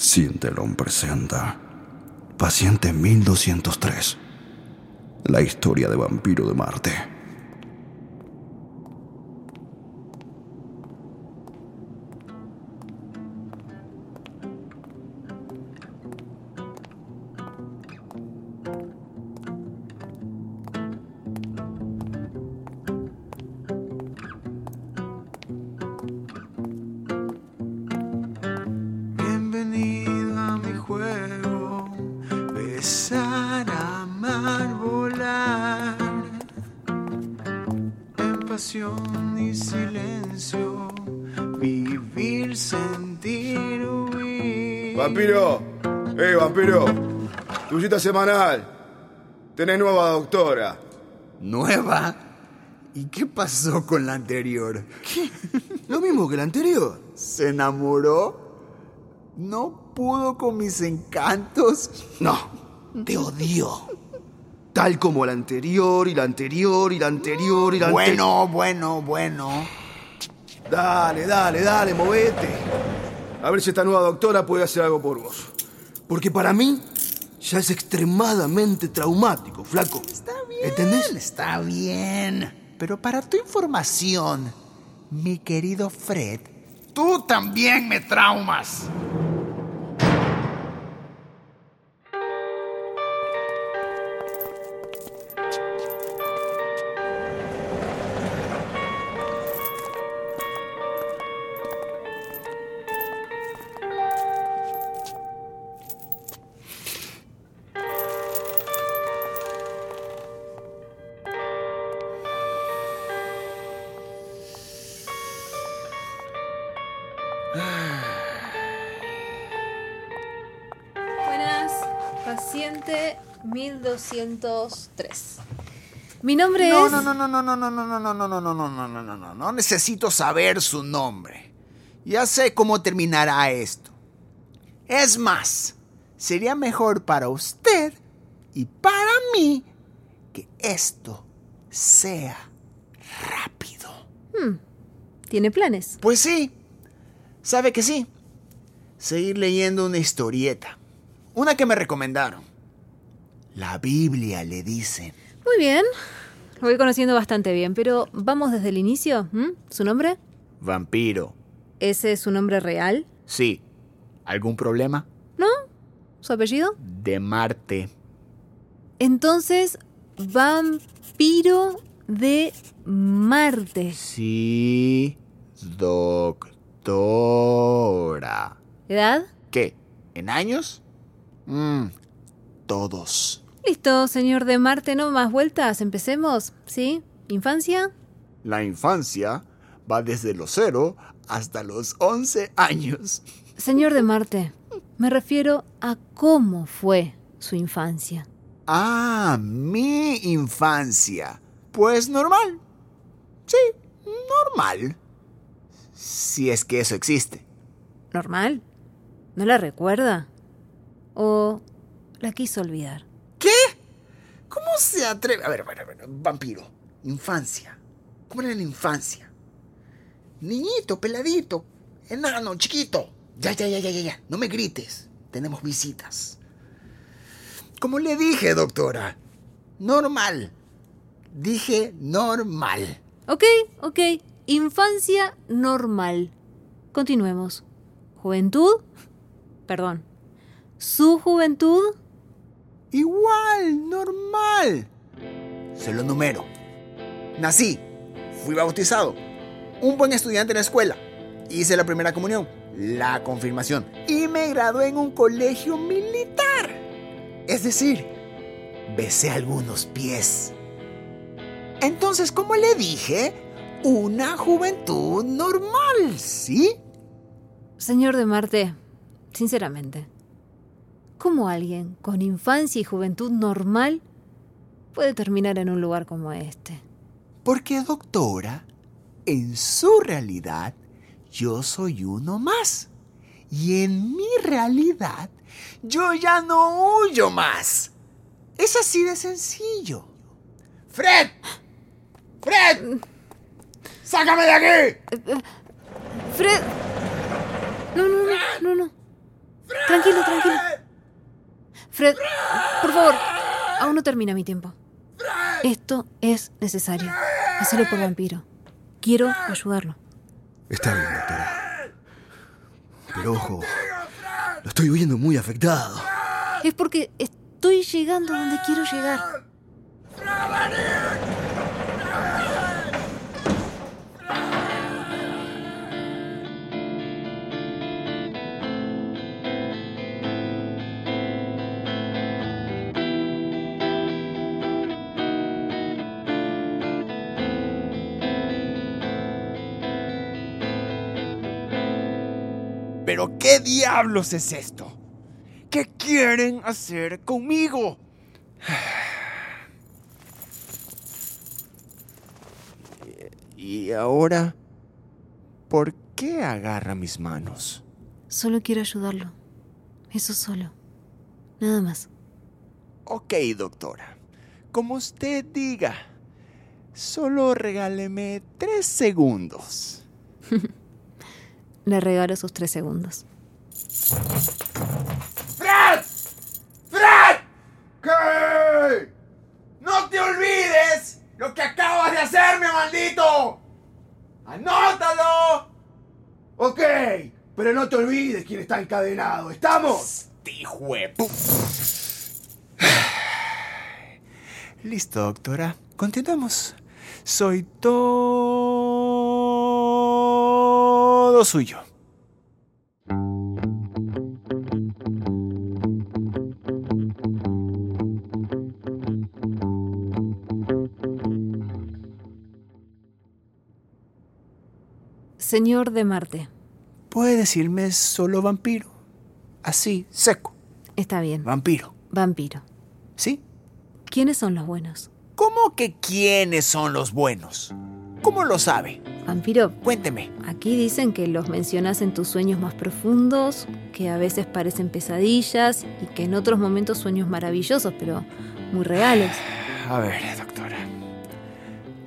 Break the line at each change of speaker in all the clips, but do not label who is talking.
Sintelon presenta Paciente 1203. La historia de vampiro de Marte.
Vampiro, eh, vampiro, tu cita semanal. Tenés nueva doctora.
¿Nueva? ¿Y qué pasó con la anterior?
Lo mismo que la anterior.
¿Se enamoró? ¿No pudo con mis encantos?
No, te odio. Tal como la anterior y la anterior y la anterior y la anterior.
Bueno, bueno, bueno.
Dale, dale, dale, movete. A ver si esta nueva doctora puede hacer algo por vos. Porque para mí ya es extremadamente traumático, flaco.
Está bien.
¿Entendés?
Está bien. Pero para tu información, mi querido Fred, tú también me traumas.
1203. Mi nombre
No,
es...
no, no, no, no, no, no, no, no, no, no, no, no, no, no, no, no, no, no necesito saber su nombre. Ya sé cómo terminará esto. Es más, sería mejor para usted y para mí que esto sea rápido.
¿Tiene planes?
Pues sí, sabe que sí. Seguir leyendo una historieta. Una que me recomendaron. La Biblia le dicen.
Muy bien. Lo voy conociendo bastante bien, pero vamos desde el inicio. ¿m? ¿Su nombre?
Vampiro.
¿Ese es su nombre real?
Sí. ¿Algún problema?
¿No? ¿Su apellido?
De Marte.
Entonces, vampiro de Marte.
Sí, doctora.
¿Edad?
¿Qué? ¿En años? Mmm, todos.
Listo, señor de Marte, no más vueltas. Empecemos. ¿Sí? ¿Infancia?
La infancia va desde los cero hasta los 11 años.
Señor de Marte, me refiero a cómo fue su infancia.
Ah, mi infancia. Pues normal. Sí, normal. Si es que eso existe.
¿Normal? ¿No la recuerda? ¿O la quiso olvidar?
¿Qué? ¿Cómo se atreve? A ver, a ver, vampiro. Infancia. ¿Cómo era la infancia? Niñito, peladito, enano, chiquito. Ya, ya, ya, ya, ya, ya. No me grites. Tenemos visitas. Como le dije, doctora. Normal. Dije normal.
Ok, ok. Infancia normal. Continuemos. ¿Juventud? Perdón. ¿Su juventud?
Igual, normal. Se lo numero. Nací, fui bautizado, un buen estudiante en la escuela, hice la primera comunión, la confirmación y me gradué en un colegio militar. Es decir, besé algunos pies. Entonces, como le dije, una juventud normal, ¿sí?
Señor de Marte, sinceramente, ¿cómo alguien con infancia y juventud normal puede terminar en un lugar como este?
Porque, doctora, en su realidad, yo soy uno más. Y en mi realidad, yo ya no huyo más. Es así de sencillo. ¡Fred! ¡Fred! ¡Sácame de aquí!
Fred. No, no, no, no, no. Tranquilo, tranquilo. Fred, por favor, aún no termina mi tiempo. Esto es necesario. Hacelo por vampiro. Quiero ayudarlo.
Está bien, doctora. Pero ojo, lo estoy viendo muy afectado.
Es porque estoy llegando donde quiero llegar.
¿Pero qué diablos es esto? ¿Qué quieren hacer conmigo? Y ahora, ¿por qué agarra mis manos?
Solo quiero ayudarlo. Eso solo. Nada más.
Ok, doctora. Como usted diga. Solo regáleme tres segundos.
Le regalo sus tres segundos.
¡Fred! ¡Fred! ¿Qué? ¡No te olvides lo que acabas de hacerme, maldito! ¡Anótalo!
Ok, pero no te olvides quién está encadenado. ¿Estamos?
¡Hijo de pu- Listo, doctora. Continuemos. Soy todo suyo.
Señor de Marte.
Puede decirme solo vampiro. Así, seco.
Está bien.
Vampiro.
Vampiro.
¿Sí?
¿Quiénes son los buenos?
¿Cómo que quiénes son los buenos? ¿Cómo lo sabe?
Vampiro,
Cuénteme.
aquí dicen que los mencionas en tus sueños más profundos, que a veces parecen pesadillas y que en otros momentos sueños maravillosos, pero muy reales.
A ver, doctora.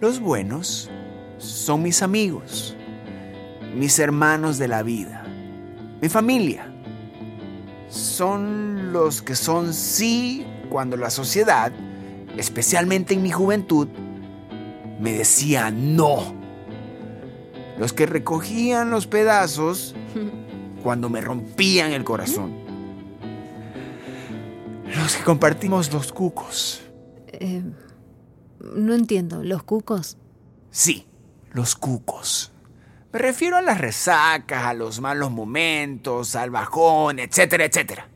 Los buenos son mis amigos, mis hermanos de la vida, mi familia. Son los que son sí cuando la sociedad, especialmente en mi juventud, me decía no. Los que recogían los pedazos cuando me rompían el corazón. Los que compartimos los cucos.
Eh, no entiendo, ¿los cucos?
Sí, los cucos. Me refiero a las resacas, a los malos momentos, al bajón, etcétera, etcétera.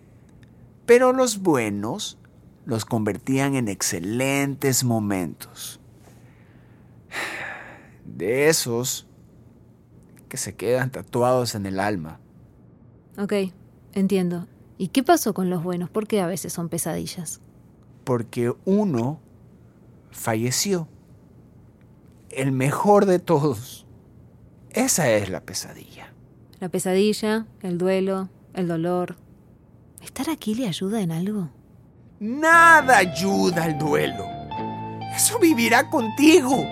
Pero los buenos los convertían en excelentes momentos. De esos que se quedan tatuados en el alma.
Ok, entiendo. ¿Y qué pasó con los buenos? ¿Por qué a veces son pesadillas?
Porque uno falleció. El mejor de todos. Esa es la pesadilla.
La pesadilla, el duelo, el dolor. ¿Estar aquí le ayuda en algo?
Nada ayuda al duelo. Eso vivirá contigo.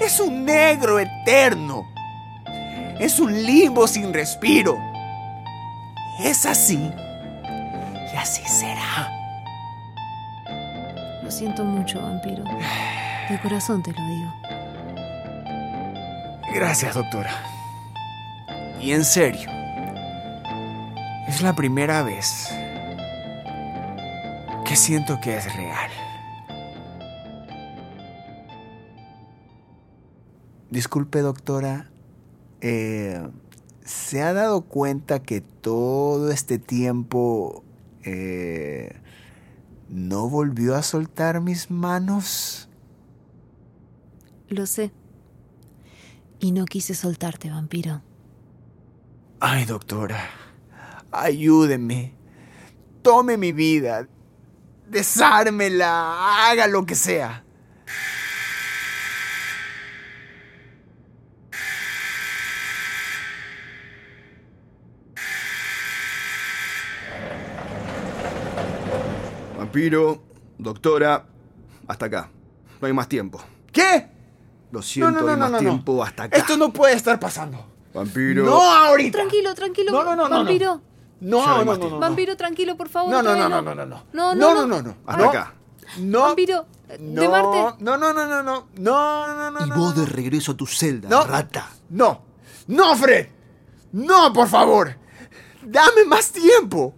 Es un negro eterno. Es un limbo sin respiro. Es así. Y así será.
Lo siento mucho, vampiro. De corazón te lo digo.
Gracias, doctora. Y en serio. Es la primera vez que siento que es real. Disculpe, doctora. Eh, ¿Se ha dado cuenta que todo este tiempo eh, no volvió a soltar mis manos?
Lo sé. Y no quise soltarte, vampiro.
Ay, doctora, ayúdeme. Tome mi vida. Desármela. Haga lo que sea.
Vampiro, doctora, hasta acá. No hay más tiempo.
¿Qué?
Lo siento, no, hay más tiempo hasta acá.
Esto no puede estar pasando.
Vampiro.
No ahorita.
Tranquilo, tranquilo.
No, no, no, no,
vampiro.
No,
no
no, no, no.
Vampiro, tranquilo, por favor.
No, no, no, no, no, no, no.
No, no,
no,
no.
no, no.
Hasta
No.
acá.
No.
Vampiro, eh,
No,
de Marte.
No, no, no, no, no. No, no, no.
Y
no,
vos
no.
de regreso a tu celda,
No.
rata.
No. No, Fred. No, por favor. Dame más tiempo.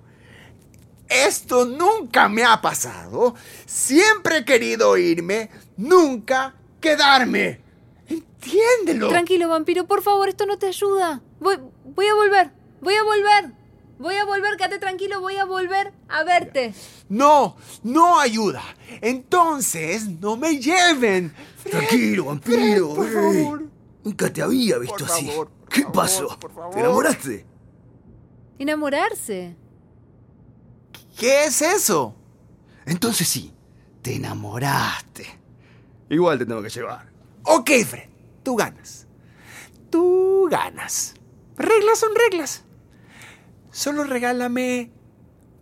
Esto nunca me ha pasado. Siempre he querido irme, nunca quedarme. Entiéndelo.
Tranquilo, vampiro, por favor, esto no te ayuda. Voy, voy a volver, voy a volver. Voy a volver, quédate tranquilo, voy a volver a verte.
No, no ayuda. Entonces, no me lleven. Fred,
Tranquilo, vampiro.
Fred, por favor.
Nunca te había visto
Por
así.
favor, por
¿Qué
favor,
pasó?
por favor.
¿Te enamoraste?
Enamorarse.
¿Qué es eso?
Entonces sí, te enamoraste. Igual te tengo que llevar.
Ok, Fred, tú ganas. Tú ganas. Reglas son reglas. Solo regálame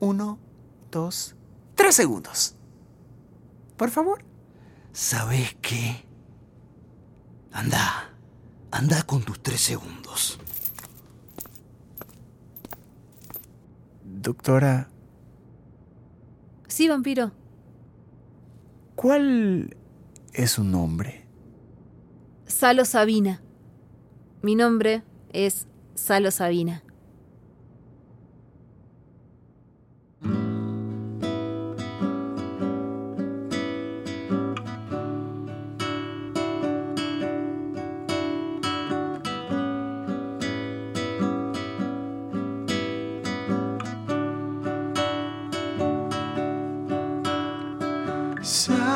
uno, dos, tres segundos. Por favor.
¿Sabes qué? Anda, anda con tus tres segundos.
Doctora,
Sí, vampiro.
¿cuál es su nombre?
Salo Sabina. Mi nombre es Salo Sabina.
side.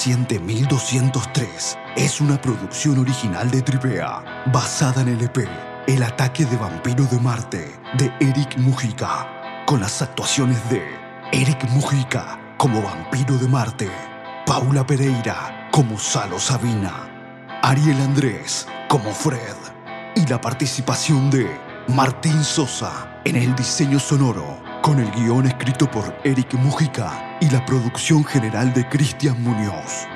Paciente 1203 es una producción original de Tripea, basada en el EP El ataque de vampiro de Marte de Eric Mujica, con las actuaciones de Eric Mujica como vampiro de Marte, Paula Pereira como Salo Sabina, Ariel Andrés como Fred y la participación de Martín Sosa en el diseño sonoro, con el guion escrito por Eric Mujica y la producción general de Cristian Muñoz.